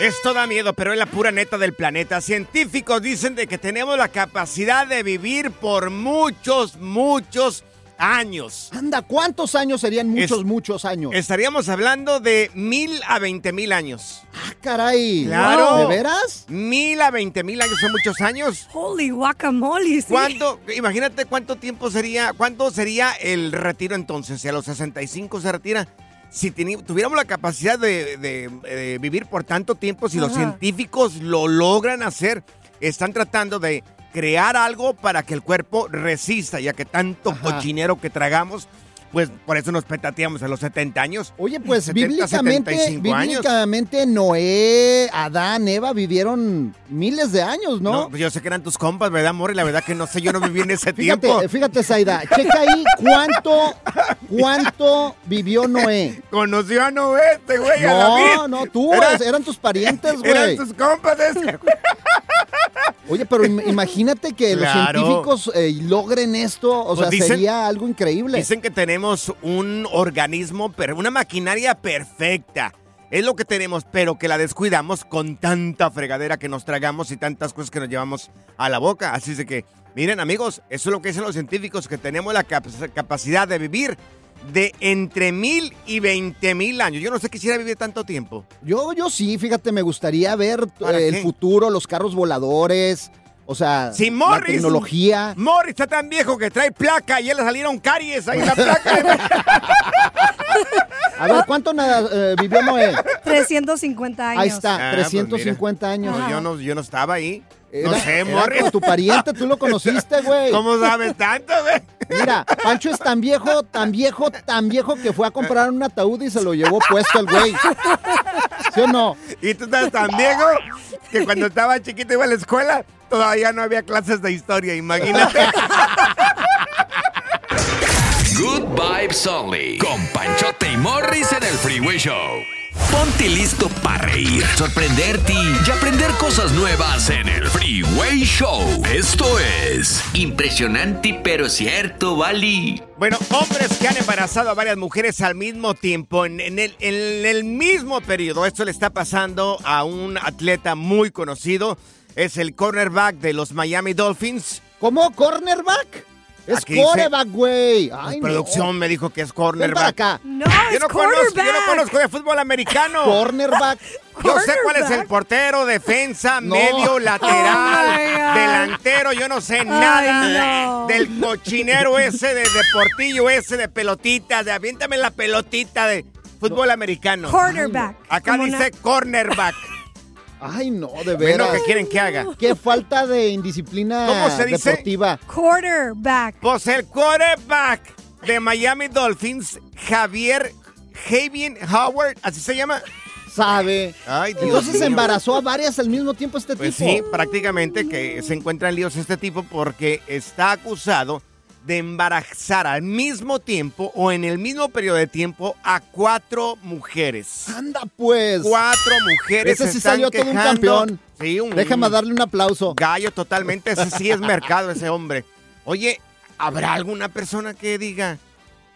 esto da miedo, pero es la pura neta del planeta. Científicos dicen de que tenemos la capacidad de vivir por muchos, muchos años. Anda, ¿cuántos años serían muchos, Es- muchos años? Estaríamos hablando de mil a veinte mil años. Ah, caray. Claro. ¿De veras? Mil a veinte mil años son muchos años. Holy guacamole, sí. ¿Cuánto? Imagínate cuánto tiempo sería, cuánto sería el retiro entonces. Si a los 65 se retira. Si tuviéramos la capacidad de, de- de vivir por tanto tiempo, si los científicos lo logran hacer, están tratando de crear algo para que el cuerpo resista, ya que tanto Ajá. cochinero que tragamos, pues por eso nos petateamos a los 70 años. Oye, pues 70, bíblicamente, 75 años. bíblicamente Noé, Adán, Eva vivieron miles de años, ¿no? No, pues yo sé que eran tus compas, ¿verdad, amor? Y la verdad que no sé, yo no viví en ese Fíjate, tiempo. fíjate, Zaida, checa ahí cuánto, cuánto vivió Noé. Conoció a Noé, este güey, a David. No, no, tú, Era- eran tus parientes, Eran güey. tus compas. ese. Oye, pero im- imagínate que Claro. los científicos eh, logren esto, o Pues sea, dicen- sería algo increíble. Dicen que tenemos un organismo, una maquinaria perfecta. Es lo que tenemos, pero que la descuidamos con tanta fregadera que nos tragamos y tantas cosas que nos llevamos a la boca. Así es de que, miren amigos, eso es lo que dicen los científicos, que tenemos la cap- capacidad de vivir de entre mil y veinte mil años. Yo no sé quisiera vivir tanto tiempo. Yo, yo sí, fíjate, me gustaría ver ¿Para eh, el futuro, los carros voladores, o sea, Si la Morris, tecnología. Morris está tan viejo que trae placa y ya le salieron caries ahí en la placa. A ver, ¿cuánto nada, eh, vivió Noé? 350 años. Ahí está, Ah, pues 350 años. No, yo, no, yo no estaba ahí. no Era- sé, era Morris. como tu pariente, tú lo conociste, güey. ¿Cómo sabes tanto, güey? Mira, Pancho es tan viejo, tan viejo, tan viejo que fue a comprar un ataúd y se lo llevó puesto el güey. ¿Sí o no? Y tú estás tan viejo que cuando estaba chiquito iba a la escuela, todavía no había clases de historia, imagínate. Good Vibes Only. Con Panchote y Morris en el Freeway Show. Ponte listo para reír, sorprenderte y aprender cosas nuevas en el Freeway Show. Esto es Impresionante, pero cierto, Bali. Bueno, hombres que han embarazado a varias mujeres al mismo tiempo, en, en el, en el mismo periodo. Esto le está pasando a un atleta muy conocido. es el cornerback de los Miami Dolphins. ¿Cómo? ¿Cornerback? Es Aquí coreback, güey. Ay, producción me dijo que es no. Ven para cornerback. acá. No, Yo es no, conozco, yo no quarterback. conozco de fútbol americano. Cornerback. Yo sé cuál es el Quarterback. portero, defensa, No. medio, lateral, Oh, God. delantero. Yo no sé nada no. del cochinero ese, de deportillo ese, de pelotitas, de aviéntame la pelotita de fútbol americano. Quarterback. Acá dice cornerback. Ay, no, de ¿Ven veras. lo que quieren que haga? Qué falta de indisciplina ¿Cómo se dice? deportiva. Quarterback. Pues el quarterback de Miami Dolphins, Javier Javier Howard, ¿así se llama? Sabe. Ay, Dios Entonces mío. embarazó a varias al mismo tiempo este Pues tipo. sí, prácticamente que se encuentra en líos este tipo porque está acusado de embarazar al mismo tiempo o en el mismo periodo de tiempo a cuatro mujeres. Anda pues. Cuatro mujeres. Ese se sí están salió todo un campeón. Sí, un Déjame darle un aplauso. gallo totalmente. Ese sí es mercado, ese hombre. Oye, ¿habrá alguna persona que diga,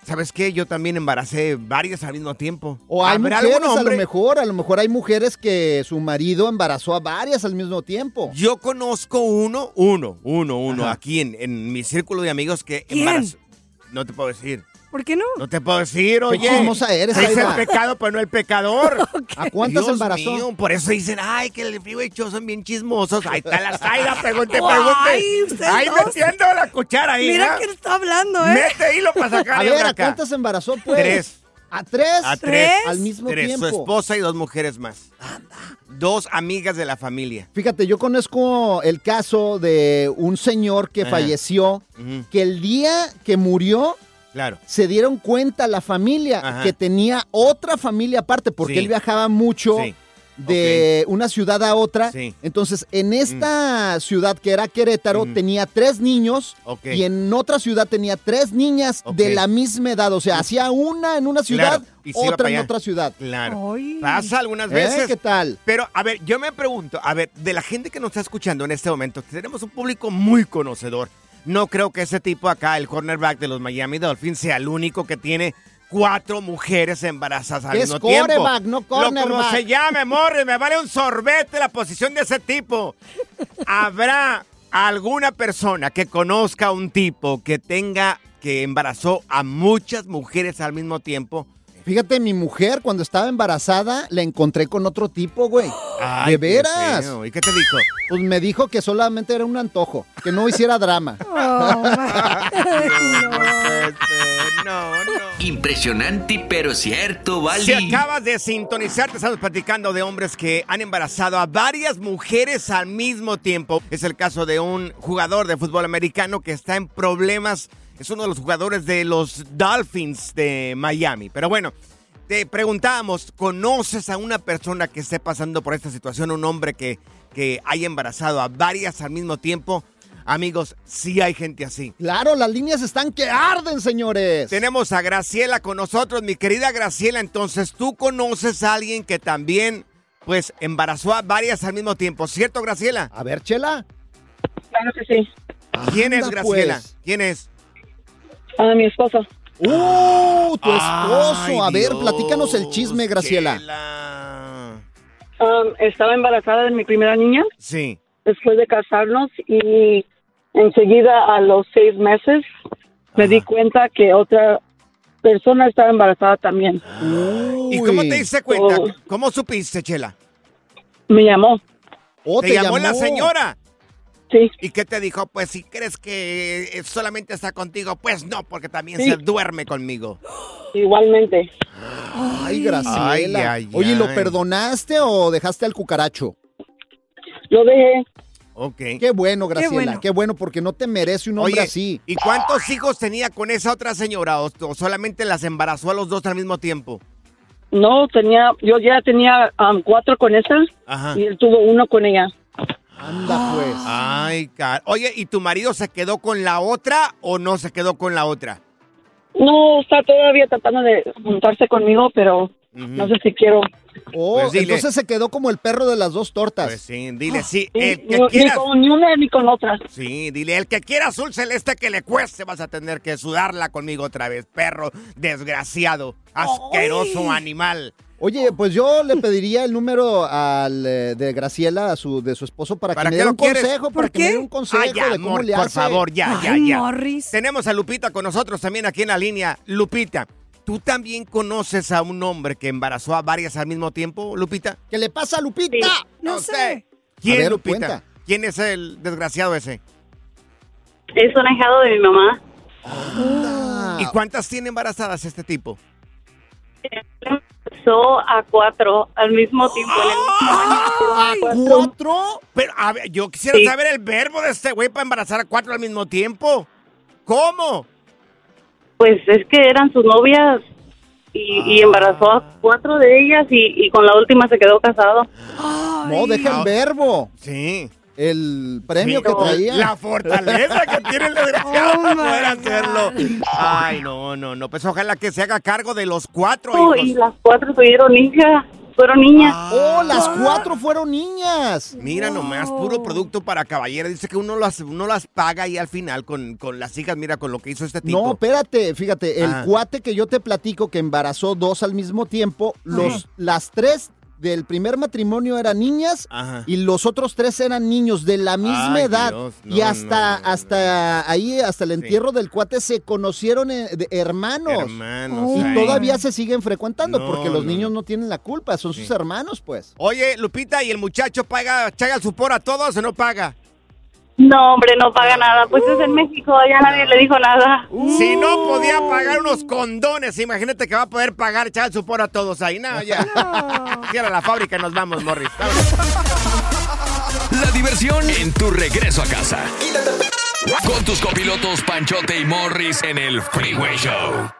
¿sabes qué? Yo también embaracé varias al mismo tiempo. O hay ¿Habrá mujeres, algún a lo mejor, a lo mejor hay mujeres que su marido embarazó a varias al mismo tiempo. Yo conozco uno, uno, uno, uno, Ajá. aquí en, en mi círculo de amigos que ¿Quién? embarazó. No te puedo decir. ¿Por qué no? No te puedo decir, oye. chismosa eres, dice el pecado, pero no el pecador. ¿A cuántas Dios embarazó? mío, por eso dicen, ay, que el frío y yo son bien chismosos. Ahí está la Zaida, pregunte, Ay, pregunte. ustedes Ahí dos. metiendo la cuchara ahí. Mira ¿eh? quién está hablando, ¿eh? Mete hilo para A sacarle ver, ¿a cuántas embarazó pues? Tres. ¿A tres? A tres. Al mismo Tres, su tiempo. esposa y dos mujeres más. Dos amigas de la familia. Fíjate, yo conozco el caso de un señor que Ajá. falleció, que el día que murió Claro. se dieron cuenta la familia Ajá. que tenía otra familia aparte, porque Sí. él viajaba mucho Sí. de una ciudad a otra. Sí. Mm. Entonces, en esta ciudad que era Querétaro, Ujú. tenía tres niños y en otra ciudad tenía tres niñas de la misma edad. O sea, hacía una en una ciudad, Claro, y otra en otra ciudad. Claro. Ay. Pasa algunas ¿Eh? veces. ¿Qué tal? Pero, a ver, yo me pregunto, a ver, de la gente que nos está escuchando en este momento, tenemos un público muy conocedor. No creo que ese tipo acá, el cornerback de los Miami Dolphins, sea el único que tiene cuatro mujeres embarazadas al Es mismo tiempo. no Lo como cornerback. se llame, Morris, me vale un sorbete la posición de ese tipo. ¿Habrá alguna persona que conozca a un tipo que tenga, que embarazó a muchas mujeres al mismo tiempo? Fíjate, mi mujer cuando estaba embarazada la encontré con otro tipo, güey. Ay, ¿De veras? ¿Y qué te dijo? Pues me dijo que solamente era un antojo, que no hiciera drama. Oh, my- No, no. Impresionante, pero cierto, Bali. Si acabas de sintonizar, te estamos platicando de hombres que han embarazado a varias mujeres al mismo tiempo. Es el caso de un jugador de fútbol americano que está en problemas. Es uno de los jugadores de los Dolphins de Miami. Pero bueno, te preguntábamos, ¿conoces a una persona que esté pasando por esta situación? Un hombre que, que haya embarazado a varias al mismo tiempo. Amigos, sí hay gente así. Claro, las líneas están que arden, señores. Tenemos a Graciela con nosotros, mi querida Graciela. Entonces, tú conoces a alguien que también, pues, embarazó a varias al mismo tiempo, ¿cierto, Graciela? A ver, Chela. Claro que sí. ¿Quién es Anda, Graciela? pues. ¿Quién es? A mi esposo. ¡Uh! Tu Ay, esposo. a ver, Dios, platícanos el chisme, Graciela. Um, estaba embarazada de mi primera niña Sí. después de casarnos y enseguida a los seis meses me di cuenta que otra persona estaba embarazada también. ¿Y cómo te diste cuenta? Oh. ¿Cómo supiste, Chela? Me llamó. Oh, ¿Te, llamó, la señora? Sí. ¿Y qué te dijo? Pues si crees que eh, solamente está contigo, pues no, porque también Sí. se duerme conmigo. Igualmente. Ay, Graciela. Ay, ay, Oye, ¿lo perdonaste o dejaste al cucaracho? Lo dejé. Ok. Qué bueno, Graciela. Qué bueno, bueno. porque no te merece un hombre Oye, así. ¿y cuántos hijos tenía con esa otra señora? ¿O, o solamente las embarazó a los dos al mismo tiempo? No, tenía, yo ya tenía um, cuatro con esa Ajá. y él tuvo uno con ella. Anda, pues. Ay, car... Oye, ¿y tu marido se quedó con la otra o no se quedó con la otra? No, está todavía tratando de juntarse conmigo, pero no sé si quiero. Oh, Pues entonces se quedó como el perro de las dos tortas. Pues sí, dile, sí, Ni, el que ni- ni quiera... con ni una ni con otra. Sí, dile, el que quiera azul celeste que le cueste, vas a tener que sudarla conmigo otra vez, perro desgraciado, asqueroso animal. Oye, pues yo le pediría el número al eh, de Graciela, a su, de su esposo, para, ¿Para que me qué dé un quieres? consejo, para que me dé un consejo Ay, ya, de cómo amor, le por hace. favor, ya, ya, Ay, ya. Morris. Tenemos a Lupita con nosotros también aquí en la línea. Lupita, ¿tú también conoces a un hombre que embarazó a varias al mismo tiempo, Lupita? ¿Qué le pasa a Lupita? No sé. ¿Quién, ver, Lupita? cuenta. ¿Quién es el desgraciado ese? Es un ahijado de mi mamá. Ah. ¿Y cuántas tiene embarazadas este tipo? Empezó a cuatro al mismo tiempo. en el mismo año. Cuatro. ¿Cuatro? Pero a ver, yo quisiera Sí. saber el verbo de este güey para embarazar a cuatro al mismo tiempo. ¿Cómo? Pues es que eran sus novias y, y embarazó a cuatro de ellas y, y con la última se quedó casado. No, deja el verbo. Sí. El premio Sí, que traía. La fortaleza que tiene el desgraciado Oh, poder hacerlo. Ay, no, no, no. Pues ojalá que se haga cargo de los cuatro Oh, hijos. y las cuatro tuvieron hijas, fueron niñas. Oh, las cuatro fueron niñas. Mira nomás, puro producto para caballera. Dice que uno las, uno las paga y al final con, con las hijas, mira, con lo que hizo este tipo. No, espérate, fíjate, el Ah. cuate que yo te platico que embarazó dos al mismo tiempo, los, las tres del primer matrimonio eran niñas Ajá. y los otros tres eran niños de la misma Ay, edad. Dios, no, y hasta, no, no, hasta ahí, hasta el entierro del cuate, se conocieron eh, de hermanos. Hermanos. Y todavía se siguen frecuentando No, porque los no, niños no tienen la culpa, son sus hermanos, pues. Oye, Lupita, ¿y el muchacho paga, chaga el supor a todos o no paga? No, hombre, no paga nada. Pues es en México, allá nadie le dijo nada. Si no podía pagar unos condones, imagínate que va a poder pagar echar el supor a todos ahí. No, ya. Cierra la fábrica y nos vamos, Morris. La diversión en tu regreso a casa. Con tus copilotos Panchote y Morris en el Freeway Show.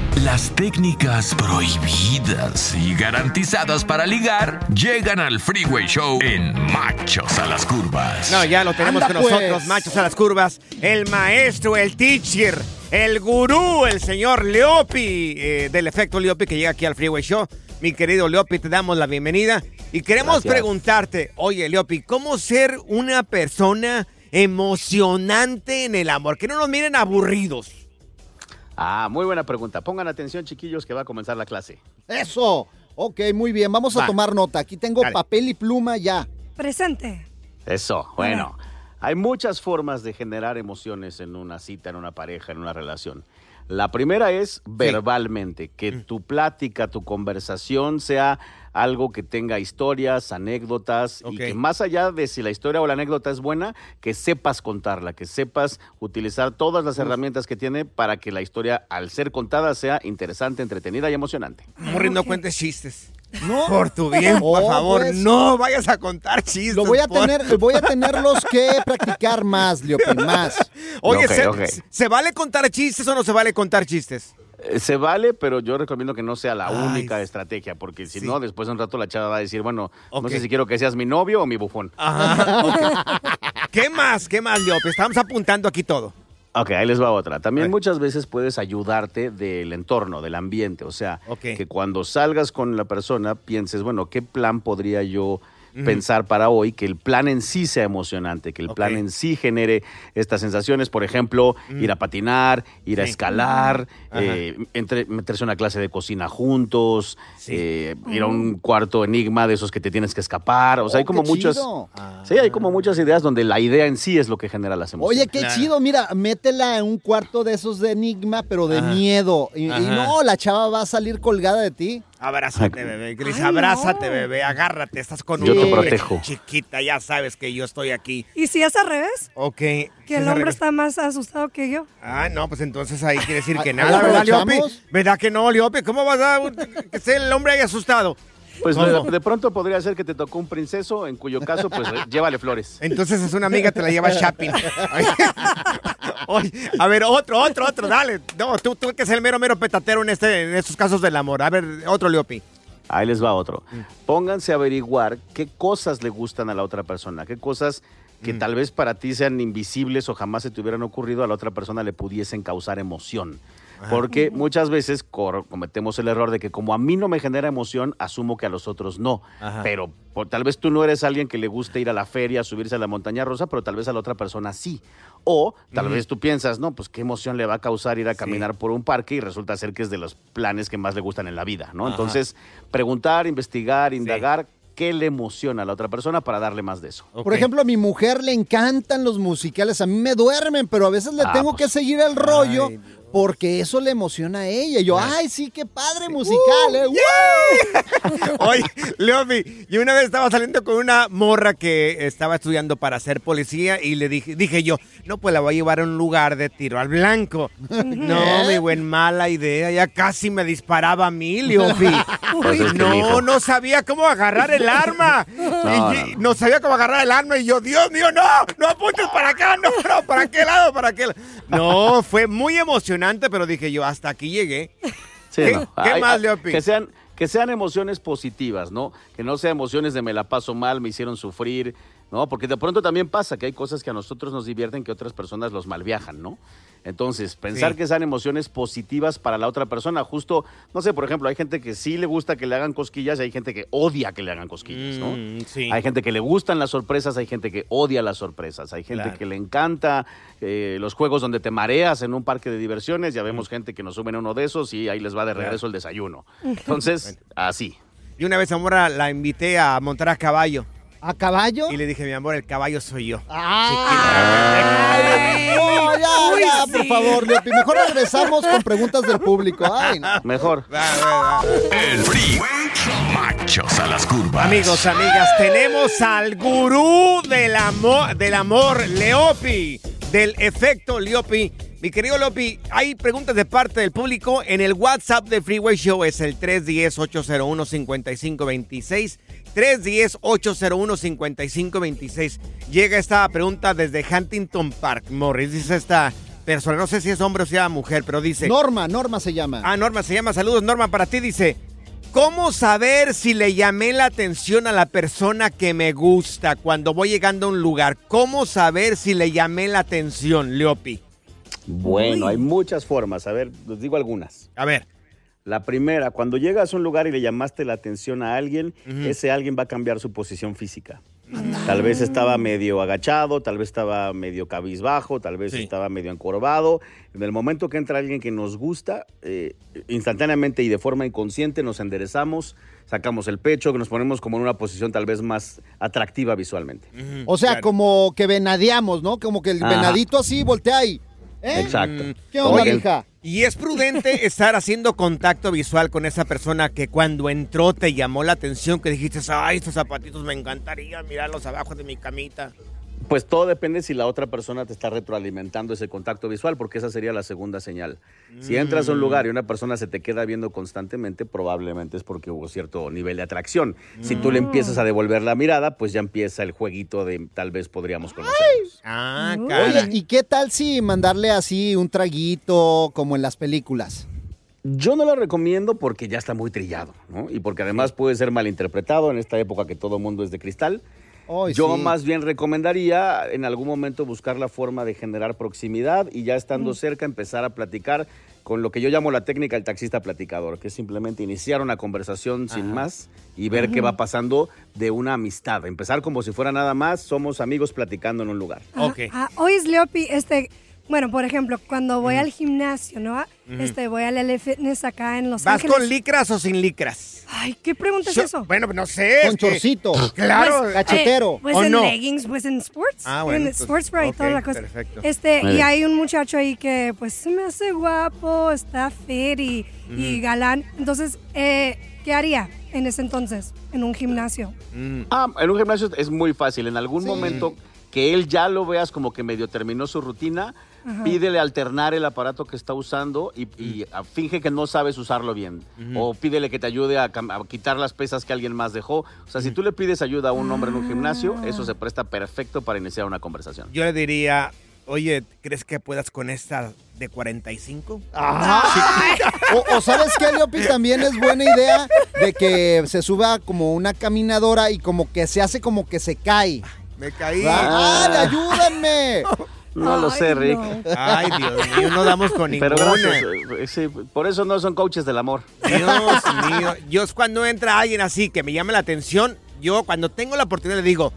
Las técnicas prohibidas y garantizadas para ligar llegan al Freeway Show en Machos a las Curvas. No, ya lo tenemos Anda, con nosotros, pues. machos a las curvas. El maestro, el teacher, el gurú, el señor Leopi, eh, del efecto Leopi que llega aquí al Freeway Show. Mi querido Leopi, te damos la bienvenida. Y queremos Gracias. preguntarte, oye Leopi, ¿cómo ser una persona emocionante en el amor? Que no nos miren aburridos. Ah, muy buena pregunta. Pongan atención, chiquillos, que va a comenzar la clase. Eso. Ok, muy bien. Vamos a Va. tomar nota. Aquí tengo Dale. papel y pluma ya. Presente. Eso, bueno. Hay muchas formas de generar emociones en una cita, en una pareja, en una relación. La primera es verbalmente, que Mm. tu plática, tu conversación sea algo que tenga historias, anécdotas y que más allá de si la historia o la anécdota es buena, que sepas contarla, que sepas utilizar todas las herramientas que tiene para que la historia, al ser contada, sea interesante, entretenida y emocionante. Morris, no cuentes chistes. No. Por tu bien, por Oh, favor, pues. no vayas a contar chistes. Lo voy a por- tener, voy a tenerlos que practicar más, Leopin, más. Oye, ¿se. ¿se vale contar chistes o no se vale contar chistes? Eh, Se vale, pero yo recomiendo que no sea la única estrategia, porque si no, después de un rato la chava va a decir, bueno, no sé si quiero que seas mi novio o mi bufón. Ajá. ¿Qué más? ¿Qué más, Leopi? Estamos apuntando aquí todo. Ok, ahí les va otra. También muchas veces puedes ayudarte del entorno, del ambiente. O sea, que cuando salgas con la persona pienses, bueno, ¿qué plan podría yo Pensar para hoy? Que el plan en sí sea emocionante, que el plan en sí genere estas sensaciones. Por ejemplo, Mm. ir a patinar, ir a escalar, eh, entre- meterse a una clase de cocina juntos, eh, ir a un cuarto enigma de esos que te tienes que escapar. O sea, hay Oh, como muchas... Sí, hay como muchas ideas donde la idea en sí es lo que genera las emociones. Oye, qué chido, mira, métela en un cuarto de esos de enigma, pero de Ajá. miedo. Y, no, la chava va a salir colgada de ti. Abrázate, bebé. Gris, Ay, abrázate, no. bebé. Agárrate. Estás con Yo un te hombre protejo. Chiquita, ya sabes que yo estoy aquí. ¿Y si es al revés? Ok. Que el ¿Qué es hombre está más asustado que yo. Ah, no, pues entonces ahí quiere decir que ¿Ahí nada, ¿verdad, Liopi? ¿Verdad que no, Liopi? ¿Cómo vas a que sea el hombre ahí asustado? Pues de, de pronto podría ser que te tocó un princeso, en cuyo caso, pues eh, llévale flores. Entonces es una amiga, te la lleva shopping. Oye, a ver, otro, otro, otro, dale. No, tú, tú que es el mero, mero petatero en, este, en estos casos del amor. A ver, otro, Liopi. Ahí les va otro. Mm. Pónganse a averiguar qué cosas le gustan a la otra persona, qué cosas Mm. que tal vez para ti sean invisibles o jamás se te hubieran ocurrido, a la otra persona le pudiesen causar emoción. Porque muchas veces cometemos el error de que como a mí no me genera emoción, asumo que a los otros no. Ajá. Pero por- tal vez tú no eres alguien que le guste ir a la feria, subirse a la montaña rosa, pero tal vez a la otra persona sí. O tal vez tú piensas, no, pues qué emoción le va a causar ir a caminar por un parque y resulta ser que es de los planes que más le gustan en la vida, ¿no? Ajá. Entonces, preguntar, investigar, indagar qué le emociona a la otra persona para darle más de eso. Por ejemplo, a mi mujer le encantan los musicales. A mí me duermen, pero a veces le Ah, tengo pues. que seguir el rollo porque eso le emociona a ella. Y yo, ay, sí, qué padre musical, ¿eh? Oye, Leopi, yo una vez estaba saliendo con una morra que estaba estudiando para ser policía y le dije, dije yo, no, pues la voy a llevar a un lugar de tiro al blanco. No, mi buen, mala idea. Ya casi me disparaba a mí, Leopi. Pues no, no sabía cómo agarrar el arma. No, Y- y- no sabía cómo agarrar el arma y yo, Dios mío, no, no apuntes para acá, no, no, para qué lado, para qué lado. No, fue muy emocionante, pero dije yo, hasta aquí llegué. Sí, ¿Qué, no. qué Hay- más, hay- Leopi? Que sean, que sean emociones positivas, ¿no? Que no sean emociones de me la paso mal, me hicieron sufrir, ¿no? Porque de pronto también pasa que hay cosas que a nosotros nos divierten que otras personas los malviajan, ¿no? Entonces, pensar Sí. que sean emociones positivas para la otra persona, justo, no sé, por ejemplo, hay gente que sí le gusta que le hagan cosquillas y hay gente que odia que le hagan cosquillas, ¿no? Mm, sí. Hay gente que le gustan las sorpresas, hay gente que odia las sorpresas, hay gente Claro. que le encanta eh, los juegos donde te mareas en un parque de diversiones, ya vemos gente que nos suben a uno de esos y ahí les va de regreso el desayuno. Entonces, así. Y una vez a Mora la invité a montar a caballo. ¿A caballo? Y le dije, mi amor, el caballo soy yo. Ay, no, ya, Uy, ya, sí. por favor, Leopi. Mejor regresamos con preguntas del público. Ay, no. Mejor. El Freeway. Machos a las curvas. Amigos, amigas, tenemos al gurú del amor, del amor, Leopi, del efecto Leopi. Mi querido Leopi, hay preguntas de parte del público en el WhatsApp de Freeway Show, es el 310-801-5526. 310-801-5526. Llega esta pregunta desde Huntington Park, Morris. Dice esta persona, no sé si es hombre o sea mujer, pero dice... Norma, Norma se llama. Ah, Norma se llama. Saludos, Norma, para ti. Dice, ¿cómo saber si le llamé la atención a la persona que me gusta cuando voy llegando a un lugar? ¿Cómo saber si le llamé la atención, Leopi? Bueno, hay muchas formas. A ver, les digo algunas. A ver. La primera, cuando llegas a un lugar y le llamaste la atención a alguien, ese alguien va a cambiar su posición física. Tal vez estaba medio agachado, tal vez estaba medio cabizbajo, tal vez estaba medio encorvado. En el momento que entra alguien que nos gusta, eh, instantáneamente y de forma inconsciente nos enderezamos, sacamos el pecho, que nos ponemos como en una posición tal vez más atractiva visualmente. O sea, como que venadeamos, ¿no? Como que el Ajá. venadito así voltea ahí. ¿Eh? Exacto. ¿Qué onda, Oye, mija? Y es prudente estar haciendo contacto visual con esa persona que cuando entró te llamó la atención, que dijiste, ay, estos zapatitos me encantaría mirarlos abajo de mi camita. Pues todo depende si la otra persona te está retroalimentando ese contacto visual, porque esa sería la segunda señal. Si entras a un lugar y una persona se te queda viendo constantemente, probablemente es porque hubo cierto nivel de atracción. Si tú le empiezas a devolver la mirada, pues ya empieza el jueguito de tal vez podríamos conocernos. Ah, Oye, ¿y qué tal si mandarle así un traguito como en las películas? Yo no lo recomiendo porque ya está muy trillado, ¿no? Y porque además puede ser malinterpretado en esta época que todo mundo es de cristal. Yo sí. más bien recomendaría en algún momento buscar la forma de generar proximidad y ya estando Mm. cerca empezar a platicar con lo que yo llamo la técnica del taxista platicador, que es simplemente iniciar una conversación sin Ajá. más y ver qué va pasando de una amistad. Empezar como si fuera nada más, somos amigos platicando en un lugar. Ah, hoy es Leopi, este, bueno, por ejemplo, cuando voy al gimnasio, ¿no? Este, voy al LA Fitness acá en Los ¿Vas Ángeles. con licras o sin licras? Ay, ¿qué pregunta es Yo- eso? Bueno, no sé. Con chorcito. Claro. Pues, eh, pues ¿O en no? leggings, pues en sports. Ah, bueno, En entonces, sports bra y toda ok, la cosa. perfecto. Este, y hay un muchacho ahí que pues se me hace guapo, está fit y, galán. Entonces, eh, ¿qué haría en ese entonces? En un gimnasio. Ah, en un gimnasio es muy fácil. En algún momento que él ya lo veas como que medio terminó su rutina, Ajá. pídele alternar el aparato que está usando y, y, ah, finge que no sabes usarlo bien. O pídele que te ayude a, quitar las pesas que alguien más dejó. O sea, si tú le pides ayuda a un hombre en un gimnasio, eso se presta perfecto para iniciar una conversación. Yo le diría, oye, ¿crees que puedas con esta de 45? O, o sabes qué, Leopi, también es buena idea de que se suba como una caminadora y como que se hace como que se cae. Me caí. ¡Ah, ayúdenme! No lo sé, Rick. Ay, Dios mío, no damos con Pero ninguna. gracias. eh, sí, por eso no son coaches del amor. Dios mío. Yo es cuando entra alguien así que me llama la atención, yo cuando tengo la oportunidad le digo,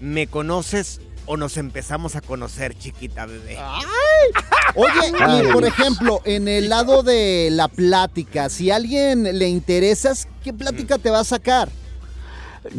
¿me conoces o nos empezamos a conocer, chiquita bebé? Oye, Ay. y por ejemplo, en el lado de la plática, si a alguien le interesas, ¿qué plática te va a sacar?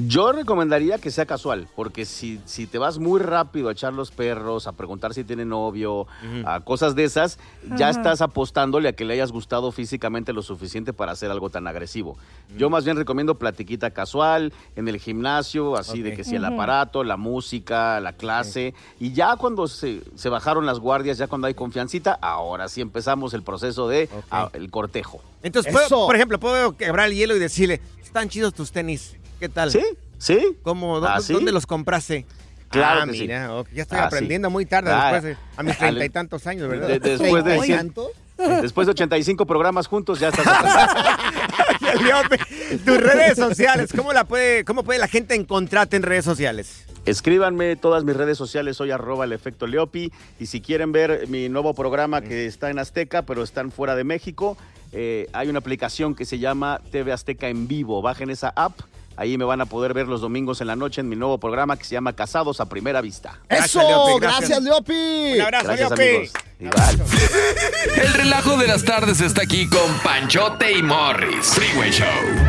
Yo recomendaría que sea casual, porque si, si te vas muy rápido a echar los perros, a preguntar si tiene novio, a cosas de esas, ya estás apostándole a que le hayas gustado físicamente lo suficiente para hacer algo tan agresivo. Yo más bien recomiendo platiquita casual, en el gimnasio, así de que si el aparato, la música, la clase, y ya cuando se, se bajaron las guardias, ya cuando hay confiancita, ahora sí empezamos el proceso de ah, el cortejo. Entonces, puedo- por ejemplo, puedo quebrar el hielo y decirle, están chidos tus tenis. ¿Qué tal? Sí, sí. ¿Cómo? ¿Dó- ¿Ah? ¿Dónde los compraste? Claro ah, que sí. mira, ya estoy Ah, aprendiendo sí. muy tarde, Ah, después de, a mis treinta y tantos años, ¿verdad? De- después de cien- Después de 85 programas juntos, ya estás. Tus redes sociales, ¿cómo, la puede, ¿cómo puede la gente encontrarte en redes sociales? Escríbanme, todas mis redes sociales, soy arroba el efecto Leopi. Y si quieren ver mi nuevo programa que está en Azteca, pero están fuera de México, eh, hay una aplicación que se llama TV Azteca en vivo. Bajen esa app. Ahí me van a poder ver los domingos en la noche en mi nuevo programa que se llama Casados a Primera Vista. ¡Eso! Gracias, Leopi. Un abrazo, Gracias, Leopi. amigos. Igual. El relajo de las tardes está aquí con Panchote y Morris. Freeway Show.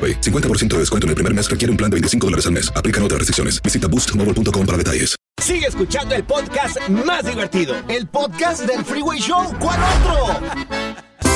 AroPay. 50% de descuento en el primer mes requiere un plan de 25 dólares al mes. Aplican otras restricciones. Visita boostmobile.com para detalles. Sigue escuchando el podcast más divertido. El podcast del Freeway Show. ¿Cuál otro?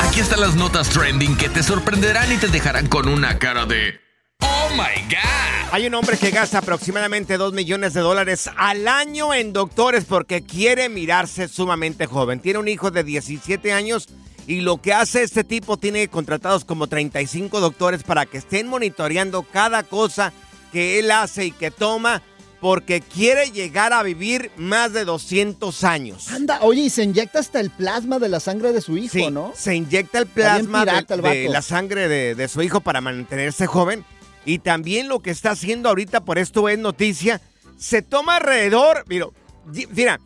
Aquí están las notas trending que te sorprenderán y te dejarán con una cara de ¡Oh my God! Hay un hombre que gasta aproximadamente 2 millones de dólares al año en doctores porque quiere mirarse sumamente joven. Tiene un hijo de 17 años y lo que hace este tipo tiene contratados como 35 doctores para que estén monitoreando cada cosa que él hace y que toma porque quiere llegar a vivir más de 200 años. Anda, oye, y se inyecta hasta el plasma de la sangre de su hijo, Sí, ¿no? se inyecta el plasma de, el la sangre de, de su hijo para mantenerse joven. Y también lo que está haciendo ahorita, por esto es noticia, se toma alrededor, mira, mira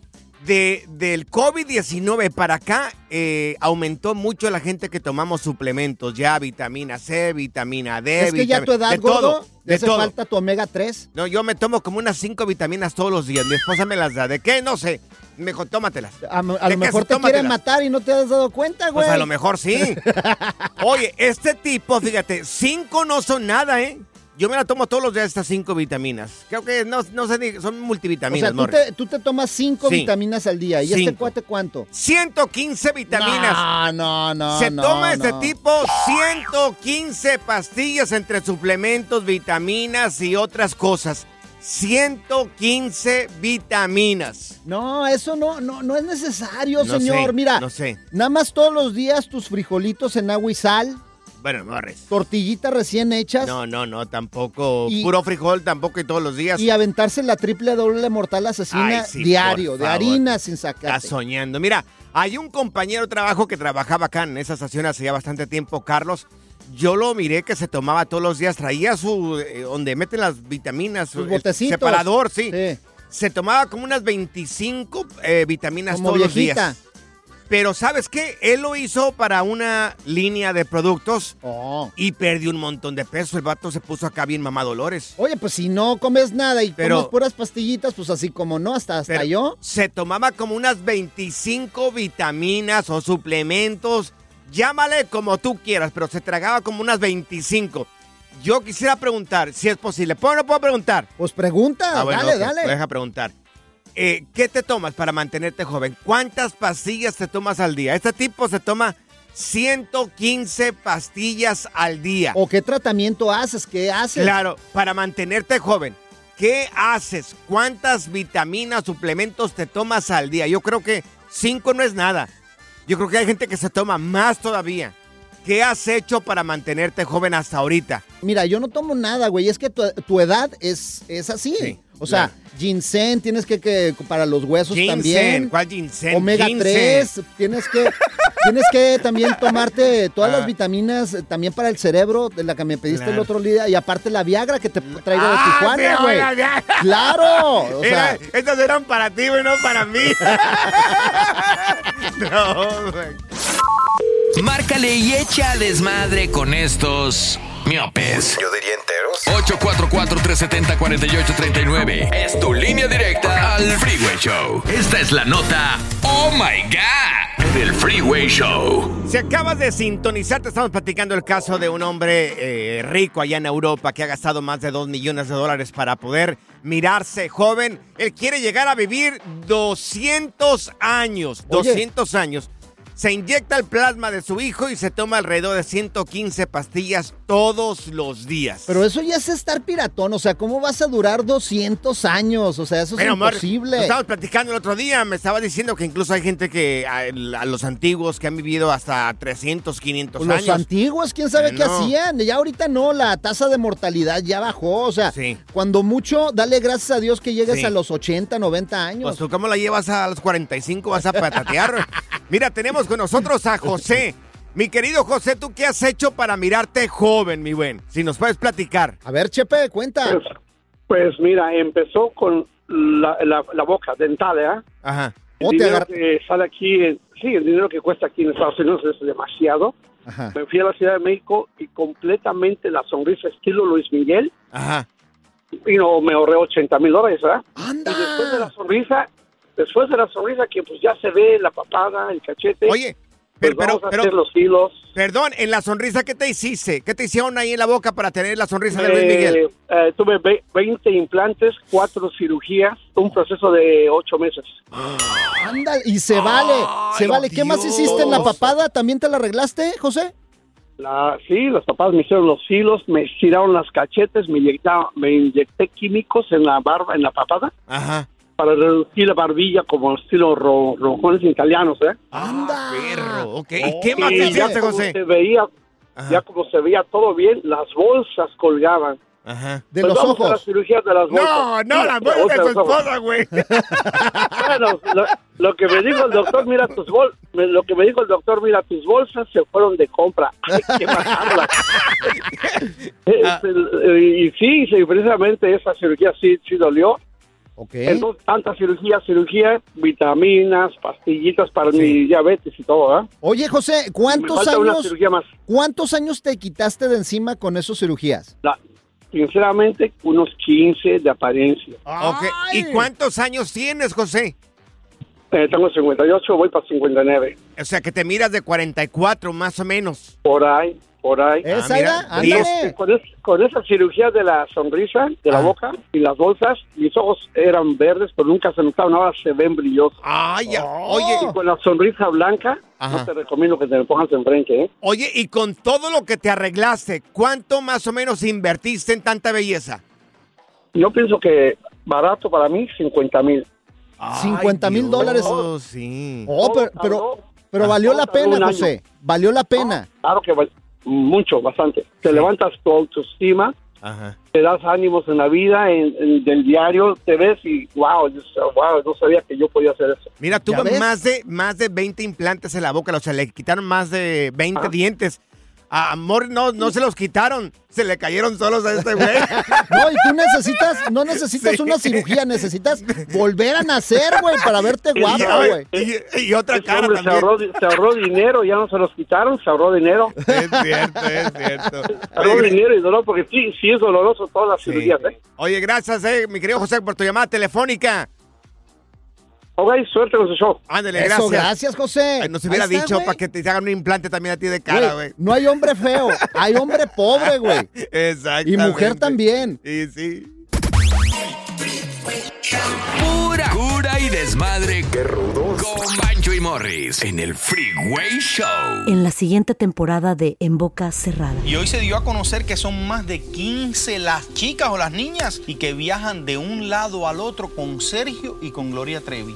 de, del COVID-19 para acá eh, aumentó mucho la gente que tomamos suplementos, ya vitamina C, vitamina D, es que ya tu edad, de gordo, todo, de hace todo. falta tu omega 3. No, yo me tomo como unas cinco vitaminas todos los días. Mi esposa me las da. ¿De qué? No sé. Mejor tómatelas. A, lo- mejor te quieren matar y no te has dado cuenta, güey. Pues a lo mejor sí. Oye, este tipo, fíjate, cinco no son nada, ¿eh? Yo me la tomo todos los días estas cinco vitaminas. Creo que no, no sé son O multivitaminas, sea, tú te, tú te tomas cinco Sí. vitaminas al día. ¿Y este cuate cuánto? 115 vitaminas. No, no, no. Se no, toma este tipo 115 pastillas entre suplementos, vitaminas y otras cosas. 115 vitaminas. No, eso no, no, no es necesario, No señor. sé, Mira, no sé. nada más todos los días tus frijolitos en agua y sal, Bueno, Morris. tortillitas recién hechas No, no, no, tampoco. Y- Puro frijol tampoco y todos los días. y aventarse la triple doble mortal asesina Ay, sí, diario, de harina sin Estás sacarte. soñando. Mira, hay un compañero de trabajo que trabajaba acá en esa estación hace ya bastante tiempo, Carlos. Yo lo miré que se tomaba todos los días, traía su, eh, donde meten las vitaminas, el botecitos. separador, sí. Sí. Se tomaba como unas 25 eh, vitaminas Como todos viejita. los días. Pero ¿sabes qué? Él lo hizo para una línea de productos Oh. y perdió un montón de peso. El vato se puso acá bien mamá Dolores. Oye, pues si no comes nada y Pero- comes puras pastillitas, pues así como no, hasta, hasta yo. Se tomaba como unas 25 vitaminas o suplementos. Llámale como tú quieras, pero se tragaba como unas 25. Yo quisiera preguntar si es posible. ¿Puedo o no puedo preguntar? Pues pregunta, Ah, bueno, dale, ok, dale. Deja preguntar. Eh, ¿Qué te tomas para mantenerte joven? ¿Cuántas pastillas te tomas al día? Este tipo se toma 115 pastillas al día. ¿O qué tratamiento haces? ¿Qué haces? Claro, para mantenerte joven. ¿Qué haces? ¿Cuántas vitaminas, suplementos te tomas al día? Yo creo que cinco no es nada. Yo creo que hay gente que se toma más todavía. ¿Qué has hecho para mantenerte joven hasta ahorita? Mira, yo no tomo nada, güey. Es que tu, tu edad es, es así. O sea, ginseng tienes que, que para los huesos Ginseng, también. ¿cuál ginseng? Omega Ginseng. 3, tienes que tienes que también tomarte todas Ah. las vitaminas eh, también para el cerebro, de la que me pediste el otro día y aparte la Viagra que te traigo de Ah, Tijuana, güey. Claro, o sea, Era- estas eran para ti, güey, no para mí. no, güey. Márcale y echa desmadre con estos miopes. Yo diría enteros. 844-370-4839. Es tu línea directa al Freeway Show. Esta es la nota Oh My God del Freeway Show. Si acabas de sintonizar, te estamos platicando el caso de un hombre eh, rico allá en Europa que ha gastado más de 2 millones de dólares para poder mirarse joven. Él quiere llegar a vivir 200 años. Oye. 200 años. Se inyecta el plasma de su hijo y se toma alrededor de 115 pastillas todos los días. pero eso ya es estar piratón, o sea, ¿cómo vas a durar 200 años? O sea, eso es Pero, amor, imposible. lo estábamos platicando el otro día. Me estaba diciendo que incluso hay gente que, a, a los antiguos, que han vivido hasta 300, 500 Los años. antiguos, quién sabe qué No. hacían. Ya ahorita no, la tasa de mortalidad ya bajó. O sea, cuando mucho, dale gracias a Dios que llegues Sí. a los 80, 90 años. Pues tú, ¿cómo la llevas a los 45? Vas a patatear. Mira, tenemos con nosotros a José. Mi querido José, ¿tú qué has hecho para mirarte joven, mi buen? Si nos puedes platicar. A ver, Chepe, cuenta. Pues, pues mira, empezó con la, la, la boca dental, ¿eh? Ajá. El dinero que sale aquí, en- sí, el dinero que cuesta aquí en Estados Unidos es demasiado. Ajá. Me fui a la Ciudad de México y completamente la sonrisa estilo Luis Miguel. Ajá. Y no, me ahorré 80 mil dólares, ¿verdad? Y después de la sonrisa, después de la sonrisa que pues ya se ve la papada, el cachete. Oye, pues pero, pero, vamos a pero- hacer los hilos. Perdón, en la sonrisa, ¿qué te hiciste? ¿Qué te hicieron ahí en la boca para tener la sonrisa de Luis Eh, Miguel? eh, tuve ve- 20 implantes, 4 cirugías, un proceso de 8 meses. Anda, y se vale, se vale. ¿Qué más hiciste en la papada? ¿También te la arreglaste, José? La, sí, los papás me hicieron los hilos, me estiraron las cachetes, me inyectaron, me inyecté químicos en la barba, en la papada, Ajá. Para reducir la barbilla como estilo ro- rojones italianos, ¿eh? ¡Anda! Perro, ok. ¿Y qué más te Y ya como José? se veía, ya como se veía todo bien, las bolsas colgaban. De Pues los vamos a ojos. la cirugía de las bolsas. No, no, la bolsa de cosa. esposa, güey. Bueno, lo, lo que me dijo el doctor, mira tus bol, lo que me dijo el doctor, mira tus bolsas se fueron de compra. Hay que bajarlas. El- y sí, sí, precisamente esa cirugía sí, sí dolió. Entonces, tanta cirugía, cirugía, vitaminas, pastillitas para mi diabetes y todo, ¿verdad? Oye, José, ¿cuántos años, más. ¿cuántos años te quitaste de encima con esas cirugías? La- sinceramente, unos 15 de apariencia. Ok, ¿Y cuántos años tienes, José? Eh, tengo 58, voy para 59. O sea, que te miras de 44 más o menos. Por ahí, por ahí. Esa Ah, mira, era, con, es- con esa cirugía de la sonrisa, de Ah. la boca y las bolsas, mis ojos eran verdes, pero nunca se notaban, ahora se ven brillosos. Ay, ya. Oye, y con la sonrisa blanca, Ajá. no te recomiendo que te lo pongas enfrente, ¿eh? Oye, y con todo lo que te arreglaste, ¿cuánto más o menos invertiste en tanta belleza? Yo pienso que barato para mí, 50 mil. 50 mil dólares. Oh, sí. Oh, pero, pero, pero valió la pena. José. Valió la pena. Claro que val- mucho, bastante. Te levantas tu autoestima, Ajá. te das ánimos en la vida, en, en- del diario, te ves y wow, yo- wow, no sabía que yo podía hacer eso. Mira, tuvo ves? más de, más de 20 implantes en la boca, o sea, le quitaron más de 20 dientes. A Amor no, no se los quitaron, se le cayeron solos a este güey. No, y tú necesitas, no necesitas Sí. una cirugía, necesitas volver a nacer, güey, para verte guapo, güey. Y, y otra cara hombre se también. ahorró, se ahorró dinero, ya no se los quitaron, se ahorró dinero. Es cierto, es cierto. Se ahorró dinero y dolor, porque sí, sí es doloroso todas las cirugías, ¿eh? Oye, gracias, eh, mi querido José, por tu llamada telefónica. Ok, suerte con su show. Ándale, Eso, gracias. gracias, José. Ay, nos hubiera está, dicho para que te hagan un implante también a ti de cara, güey. No hay hombre feo, hay hombre pobre, güey. Exacto. Y mujer también. Sí, sí. Pura cura y desmadre. Qué rudos. Con Bancho y Morris en el Freeway Show. En la siguiente temporada de En Boca Cerrada. Y hoy se dio a conocer que son más de 15 las chicas o las niñas y que viajan de un lado al otro con Sergio y con Gloria Trevi.